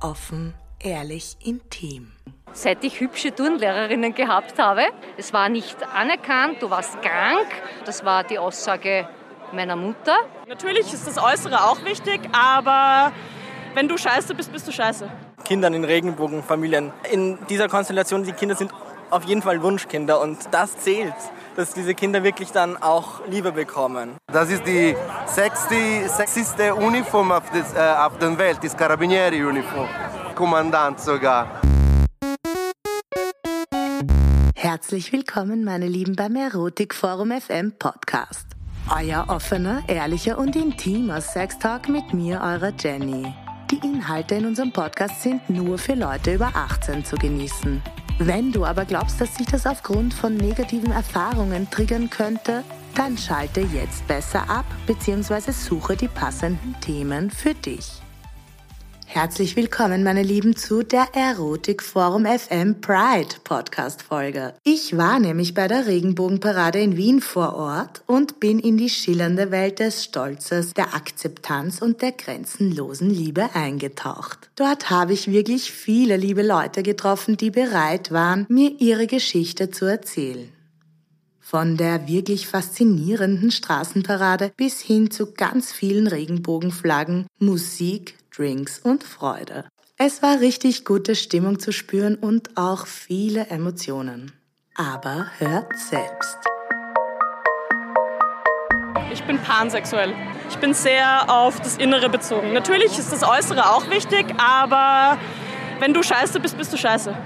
offen, ehrlich, intim. Seit ich hübsche Turnlehrerinnen gehabt habe, es war nicht anerkannt, du warst krank. Das war die Aussage meiner Mutter. Natürlich ist das Äußere auch wichtig, aber wenn du scheiße bist, bist du scheiße. Kindern in Regenbogenfamilien. In dieser Konstellation, die Kinder sind auf jeden Fall Wunschkinder und das zählt, dass diese Kinder wirklich dann auch Liebe bekommen. Das ist die sechste, sechste Uniform auf, des, äh, auf der Welt, das Carabinieri-Uniform. Kommandant sogar. Herzlich willkommen, meine Lieben, beim Erotikforum FM Podcast. Euer offener, ehrlicher und intimer Sextalk mit mir, eurer Jenny. Die Inhalte in unserem Podcast sind nur für Leute über 18 zu genießen. Wenn du aber glaubst, dass sich das aufgrund von negativen Erfahrungen triggern könnte, dann schalte jetzt besser ab bzw. suche die passenden Themen für dich. Herzlich willkommen, meine Lieben, zu der Erotik Forum FM Pride Podcast Folge. Ich war nämlich bei der Regenbogenparade in Wien vor Ort und bin in die schillernde Welt des Stolzes, der Akzeptanz und der grenzenlosen Liebe eingetaucht. Dort habe ich wirklich viele liebe Leute getroffen, die bereit waren, mir ihre Geschichte zu erzählen. Von der wirklich faszinierenden Straßenparade bis hin zu ganz vielen Regenbogenflaggen, Musik, Drinks und Freude. Es war richtig gute Stimmung zu spüren und auch viele Emotionen. Aber hört selbst. Ich bin pansexuell. Ich bin sehr auf das Innere bezogen. Natürlich ist das Äußere auch wichtig, aber wenn du scheiße bist, bist du scheiße.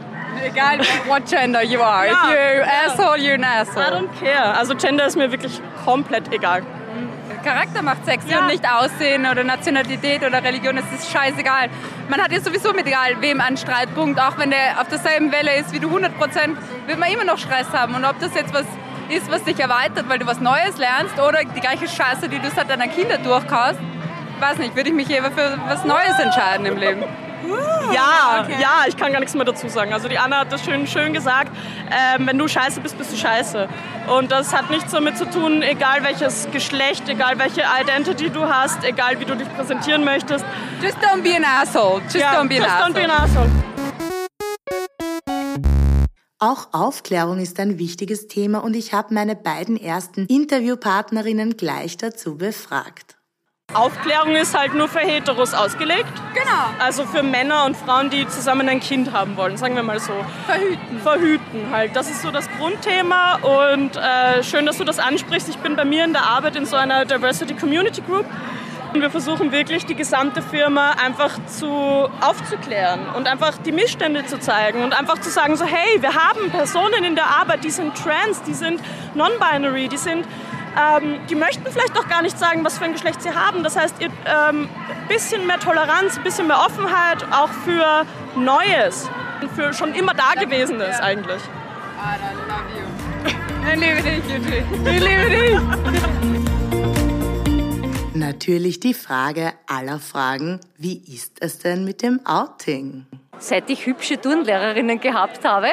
Egal what gender you are. Ja, If you're ja. asshole, you're an I asshole. don't care. Also Gender ist mir wirklich komplett egal. Charakter macht sexy Ja. und nicht Aussehen oder Nationalität oder Religion. Es ist scheißegal. Man hat ja sowieso mit egal wem einen Streitpunkt. Auch wenn der auf derselben Welle ist wie du 100 Prozent, wird man immer noch Stress haben. Und ob das jetzt was ist, was dich erweitert, weil du was Neues lernst oder die gleiche Scheiße, die du seit deiner Kinder durchkaust, weiß nicht, würde ich mich eher für was Neues entscheiden im Leben. Ja, ja, ich kann gar nichts mehr dazu sagen. Also die Anna hat das schön, schön gesagt. Ähm, wenn du scheiße bist, bist du scheiße. Und das hat nichts damit zu tun, egal welches Geschlecht, egal welche Identity du hast, egal wie du dich präsentieren möchtest. Just don't be an asshole. Just Ja, don't be an just asshole. don't be an asshole. Auch Aufklärung ist ein wichtiges Thema und ich habe meine beiden ersten Interviewpartnerinnen gleich dazu befragt. Aufklärung ist halt nur für Heteros ausgelegt. Genau. Also für Männer und Frauen, die zusammen ein Kind haben wollen, sagen wir mal so. Verhüten. Verhüten halt. Das ist so das Grundthema und äh, schön, dass du das ansprichst. Ich bin bei mir in der Arbeit in so einer Diversity Community Group. Und wir versuchen wirklich die gesamte Firma einfach zu aufzuklären und einfach die Missstände zu zeigen und einfach zu sagen so hey, wir haben Personen in der Arbeit, die sind trans, die sind non-binary, die sind ähm, die möchten vielleicht auch gar nicht sagen, was für ein Geschlecht sie haben. Das heißt, ihr ähm, bisschen mehr Toleranz, ein bisschen mehr Offenheit auch für Neues, für schon immer Dagewesenes eigentlich. Ich liebe dich, Eugene. Ich liebe dich. Natürlich die Frage aller Fragen, wie ist es denn mit dem Outing? Seit ich hübsche Turnlehrerinnen gehabt habe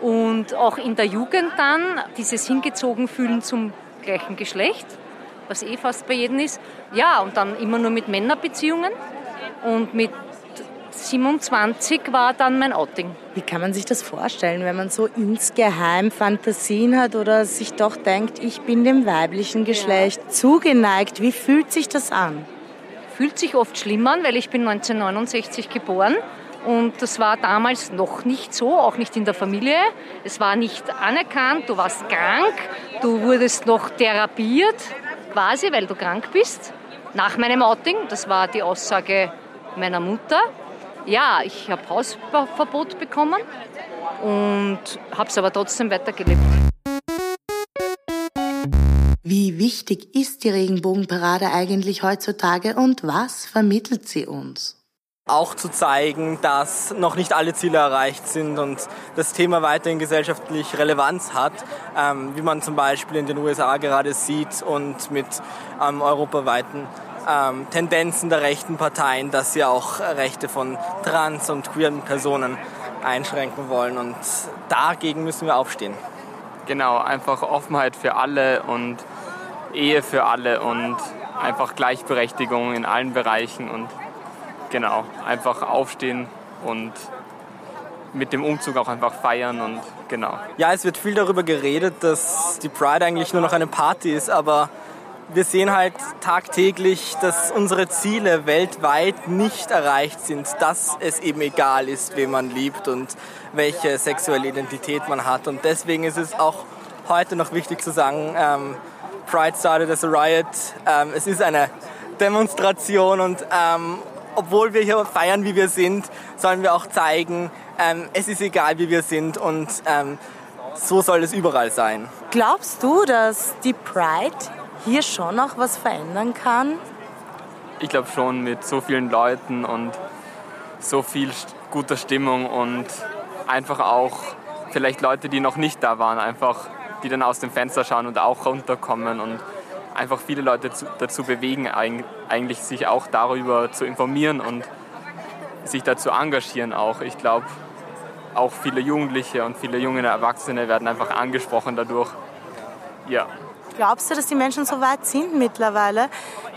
und auch in der Jugend dann dieses hingezogen fühlen zum gleichen Geschlecht, was eh fast bei jedem ist. Ja, und dann immer nur mit Männerbeziehungen und mit 27 war dann mein Outing. Wie kann man sich das vorstellen, wenn man so insgeheim Fantasien hat oder sich doch denkt, ich bin dem weiblichen Geschlecht zugeneigt? Wie fühlt sich das an? Fühlt sich oft schlimm an, weil ich bin 1969 geboren und das war damals noch nicht so, auch nicht in der Familie. Es war nicht anerkannt, du warst krank, du wurdest noch therapiert, quasi, weil du krank bist. Nach meinem Outing, das war die Aussage meiner Mutter. Ja, ich habe Hausverbot bekommen und habe es aber trotzdem weitergelebt. Wie wichtig ist die Regenbogenparade eigentlich heutzutage und was vermittelt sie uns? Auch zu zeigen, dass noch nicht alle Ziele erreicht sind und das Thema weiterhin gesellschaftlich Relevanz hat, ähm, wie man zum Beispiel in den USA gerade sieht und mit ähm, europaweiten ähm, Tendenzen der rechten Parteien, dass sie auch Rechte von trans- und queeren Personen einschränken wollen. Und dagegen müssen wir aufstehen. Genau, einfach Offenheit für alle und Ehe für alle und einfach Gleichberechtigung in allen Bereichen und genau, einfach aufstehen und mit dem Umzug auch einfach feiern und genau. Ja, es wird viel darüber geredet, dass die Pride eigentlich nur noch eine Party ist, aber wir sehen halt tagtäglich, dass unsere Ziele weltweit nicht erreicht sind, dass es eben egal ist, wen man liebt und welche sexuelle Identität man hat. Und deswegen ist es auch heute noch wichtig zu sagen, ähm, Pride started as a riot. Ähm, es ist eine Demonstration und ähm, obwohl wir hier feiern, wie wir sind, sollen wir auch zeigen, ähm, es ist egal, wie wir sind und ähm, so soll es überall sein. Glaubst du, dass die Pride hier schon noch was verändern kann? Ich glaube schon mit so vielen Leuten und so viel guter Stimmung und einfach auch vielleicht Leute, die noch nicht da waren, einfach die dann aus dem Fenster schauen und auch runterkommen und einfach viele Leute dazu bewegen, eigentlich sich auch darüber zu informieren und sich dazu engagieren auch. Ich glaube, auch viele Jugendliche und viele junge Erwachsene werden einfach angesprochen dadurch. Ja. Glaubst du, dass die Menschen so weit sind mittlerweile?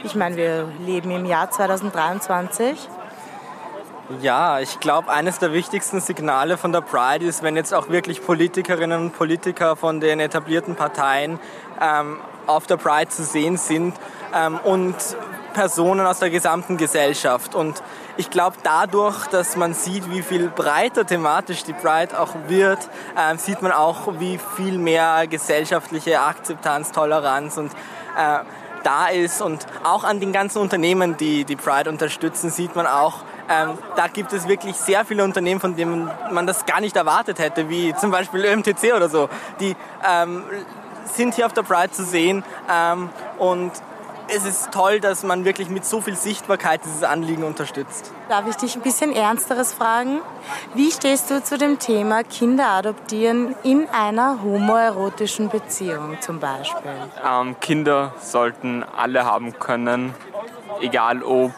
Ich meine, wir leben im Jahr 2023. Ja, ich glaube, eines der wichtigsten Signale von der Pride ist, wenn jetzt auch wirklich Politikerinnen und Politiker von den etablierten Parteien ähm, auf der Pride zu sehen sind ähm, und Personen aus der gesamten Gesellschaft. Und ich glaube, dadurch, dass man sieht, wie viel breiter thematisch die Pride auch wird, äh, sieht man auch, wie viel mehr gesellschaftliche Akzeptanz, Toleranz und äh, da ist. Und auch an den ganzen Unternehmen, die die Pride unterstützen, sieht man auch, ähm, da gibt es wirklich sehr viele Unternehmen, von denen man das gar nicht erwartet hätte, wie zum Beispiel ÖMTC oder so. Die ähm, sind hier auf der Pride zu sehen ähm, und es ist toll, dass man wirklich mit so viel Sichtbarkeit dieses Anliegen unterstützt. Darf ich dich ein bisschen Ernsteres fragen? Wie stehst du zu dem Thema Kinder adoptieren in einer homoerotischen Beziehung zum Beispiel? Ähm, Kinder sollten alle haben können, egal ob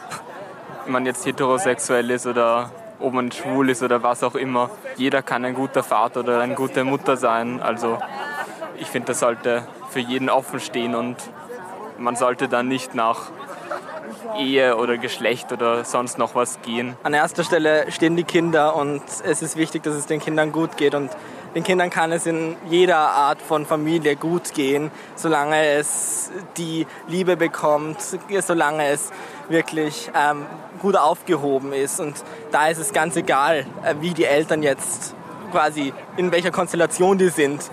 man jetzt heterosexuell ist oder ob man schwul ist oder was auch immer. Jeder kann ein guter Vater oder eine gute Mutter sein. Also ich finde, das sollte für jeden offen stehen und man sollte dann nicht nach Ehe oder Geschlecht oder sonst noch was gehen. An erster Stelle stehen die Kinder und es ist wichtig, dass es den Kindern gut geht und den Kindern kann es in jeder Art von Familie gut gehen, solange es die Liebe bekommt, solange es wirklich ähm, gut aufgehoben ist. Und da ist es ganz egal, äh, wie die Eltern jetzt quasi, in welcher Konstellation die sind.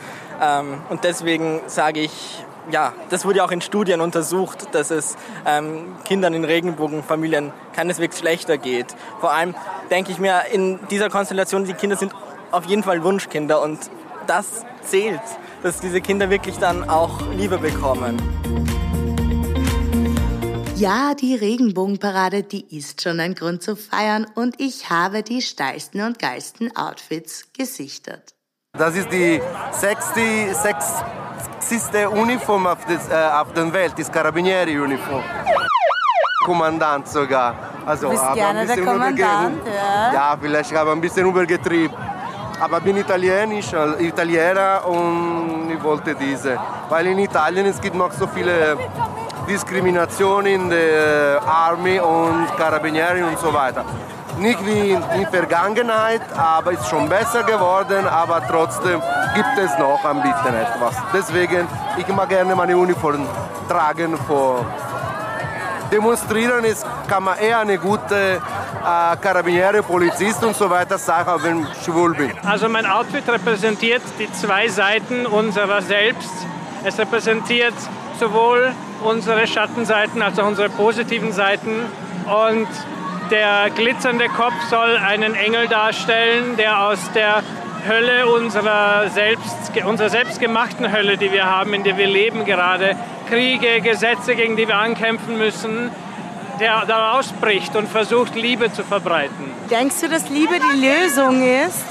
Ähm, und deswegen sage ich, ja, das wurde auch in Studien untersucht, dass es ähm, Kindern in Regenbogenfamilien keineswegs schlechter geht. Vor allem denke ich mir, in dieser Konstellation, die Kinder sind auf jeden Fall Wunschkinder und das zählt, dass diese Kinder wirklich dann auch Liebe bekommen. Ja, die Regenbogenparade, die ist schon ein Grund zu feiern und ich habe die steilsten und geilsten Outfits gesichtet. Das ist die sechste, sechste Uniform auf, des, äh, auf der Welt, das Carabinieri-Uniform. Kommandant sogar. Also, du bist gerne der Kommandant, ja. Ja, vielleicht habe ich ein bisschen übergetrieben. Aber bin italienisch, äh, Italiener und ich wollte diese. Weil in Italien es gibt noch so viele Diskrimination in der Army und Carabinieri und so weiter. Nicht wie in der Vergangenheit, aber ist schon besser geworden, aber trotzdem gibt es noch ein bisschen etwas. Deswegen, ich mag gerne meine Uniform tragen vor demonstrieren ist, kann man eher eine gute äh, Karabiniere, Polizist und so weiter sein, wenn ich schwul bin. Also mein Outfit repräsentiert die zwei Seiten unserer selbst. Es repräsentiert sowohl unsere Schattenseiten als auch unsere positiven Seiten. Und der glitzernde Kopf soll einen Engel darstellen, der aus der Hölle unserer, selbst, unserer selbstgemachten Hölle, die wir haben, in der wir leben gerade, Kriege, Gesetze, gegen die wir ankämpfen müssen, der da ausbricht und versucht, Liebe zu verbreiten. Denkst du, dass Liebe die Lösung ist?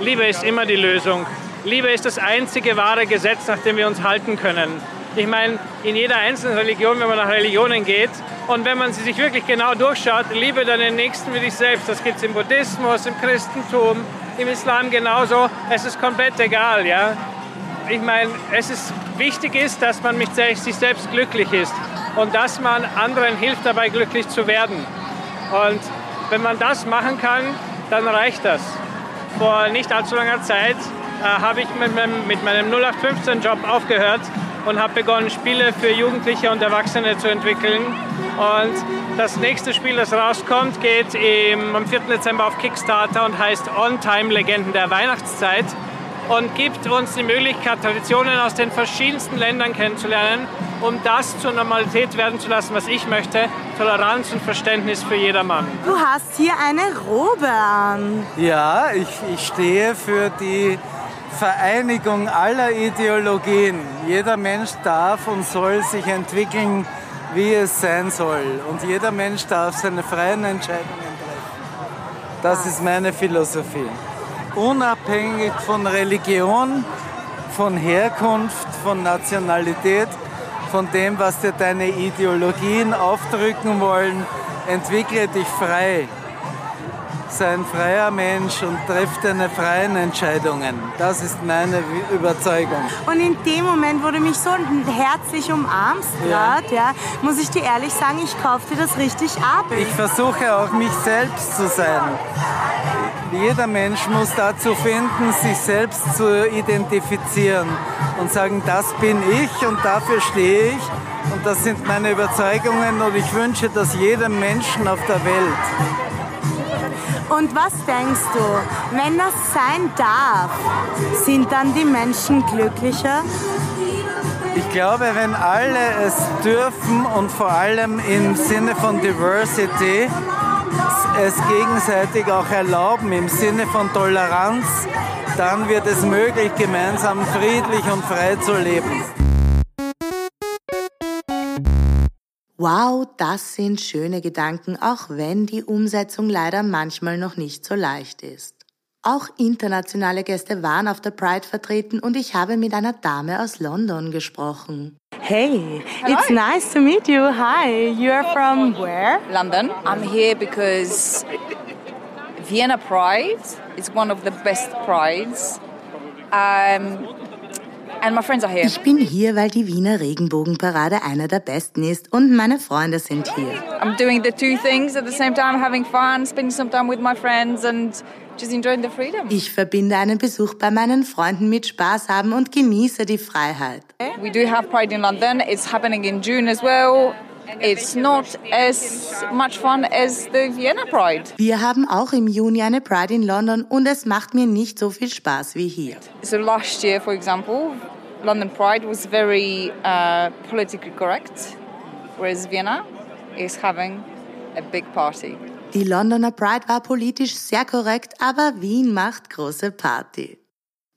Liebe ist immer die Lösung. Liebe ist das einzige wahre Gesetz, nach dem wir uns halten können. Ich meine, in jeder einzelnen Religion, wenn man nach Religionen geht und wenn man sie sich wirklich genau durchschaut, liebe deinen Nächsten wie dich selbst. Das gibt es im Buddhismus, im Christentum, im Islam genauso. Es ist komplett egal, ja. Ich meine, es ist wichtig ist, dass man mit sich selbst glücklich ist und dass man anderen hilft dabei glücklich zu werden. Und wenn man das machen kann, dann reicht das. Vor nicht allzu langer Zeit äh, habe ich mit meinem, mit meinem 0815-Job aufgehört und habe begonnen, Spiele für Jugendliche und Erwachsene zu entwickeln. Und das nächste Spiel, das rauskommt, geht im, am 4. Dezember auf Kickstarter und heißt On Time Legenden der Weihnachtszeit und gibt uns die Möglichkeit, Traditionen aus den verschiedensten Ländern kennenzulernen, um das zur Normalität werden zu lassen, was ich möchte, Toleranz und Verständnis für jedermann. Du hast hier eine Robe an. Ja, ich, ich stehe für die Vereinigung aller Ideologien. Jeder Mensch darf und soll sich entwickeln, wie es sein soll. Und jeder Mensch darf seine freien Entscheidungen treffen. Das ist meine Philosophie. Unabhängig von Religion, von Herkunft, von Nationalität, von dem, was dir deine Ideologien aufdrücken wollen, entwickle dich frei ein freier Mensch und trifft deine freien Entscheidungen. Das ist meine Überzeugung. Und in dem Moment, wo du mich so herzlich umarmst, ja. grad, ja, muss ich dir ehrlich sagen, ich kaufe dir das richtig ab. Ich versuche auch mich selbst zu sein. Jeder Mensch muss dazu finden, sich selbst zu identifizieren und sagen, das bin ich und dafür stehe ich und das sind meine Überzeugungen und ich wünsche das jedem Menschen auf der Welt. Und was denkst du, wenn das sein darf, sind dann die Menschen glücklicher? Ich glaube, wenn alle es dürfen und vor allem im Sinne von Diversity es gegenseitig auch erlauben, im Sinne von Toleranz, dann wird es möglich, gemeinsam friedlich und frei zu leben. Wow, das sind schöne Gedanken, auch wenn die Umsetzung leider manchmal noch nicht so leicht ist. Auch internationale Gäste waren auf der Pride vertreten und ich habe mit einer Dame aus London gesprochen. Hey, Hello. it's nice to meet you. Hi, you are from where? London. I'm here because Vienna Pride is one of the best prides. Um, And my friends are here. Ich bin hier, weil die Wiener Regenbogenparade einer der besten ist und meine Freunde sind hier. I'm doing the two things at the same time, having fun, spending some time with my friends and just enjoying the freedom. Ich verbinde einen Besuch bei meinen Freunden mit Spaß haben und genieße die Freiheit. We do have Pride in London. It's happening in June as well. It's not as much fun as the Vienna Pride. Wir haben auch im Juni eine Pride in London und es macht mir nicht so viel Spaß wie hier. So last year, for example, London Pride was very uh, politically correct, whereas Vienna is having a big party. Die Londoner Pride war politisch sehr korrekt, aber Wien macht große Party.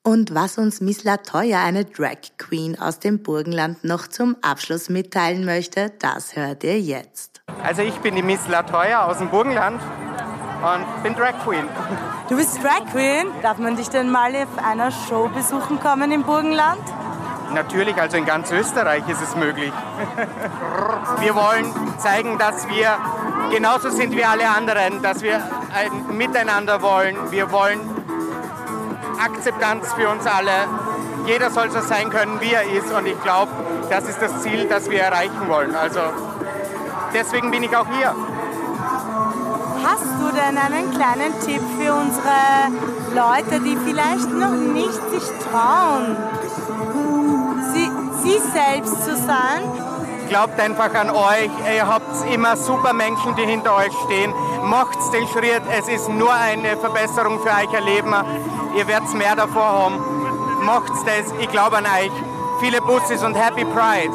Und was uns Miss Latoya, eine Drag Queen aus dem Burgenland, noch zum Abschluss mitteilen möchte, das hört ihr jetzt. Also ich bin die Miss Latoya aus dem Burgenland und bin Drag Queen. Du bist Drag Queen? Darf man dich denn mal auf einer Show besuchen kommen im Burgenland? Natürlich, also in ganz Österreich ist es möglich. Wir wollen zeigen, dass wir genauso sind wie alle anderen, dass wir ein Miteinander wollen. Wir wollen Akzeptanz für uns alle. Jeder soll so sein können, wie er ist. Und ich glaube, das ist das Ziel, das wir erreichen wollen. Also deswegen bin ich auch hier. Hast du denn einen kleinen Tipp für unsere Leute, die vielleicht noch nicht sich trauen, sie, sie selbst zu sein? Glaubt einfach an euch. Ihr habt immer super Menschen, die hinter euch stehen. Macht den Schritt. Es ist nur eine Verbesserung für euch Leben. Ihr werdet mehr davor haben. Macht das. Ich glaube an euch. Viele Busses und Happy Pride.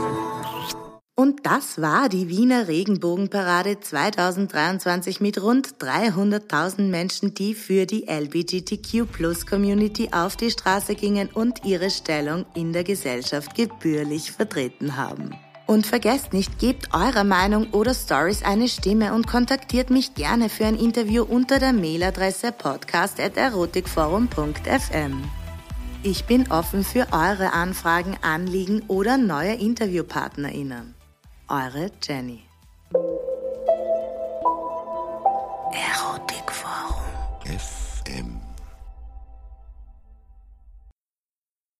Und das war die Wiener Regenbogenparade 2023 mit rund 300.000 Menschen, die für die LGBTQ-Plus-Community auf die Straße gingen und ihre Stellung in der Gesellschaft gebührlich vertreten haben. Und vergesst nicht, gebt eurer Meinung oder Stories eine Stimme und kontaktiert mich gerne für ein Interview unter der Mailadresse podcast.erotikforum.fm. Ich bin offen für eure Anfragen, Anliegen oder neue InterviewpartnerInnen. Eure Jenny. Erotik.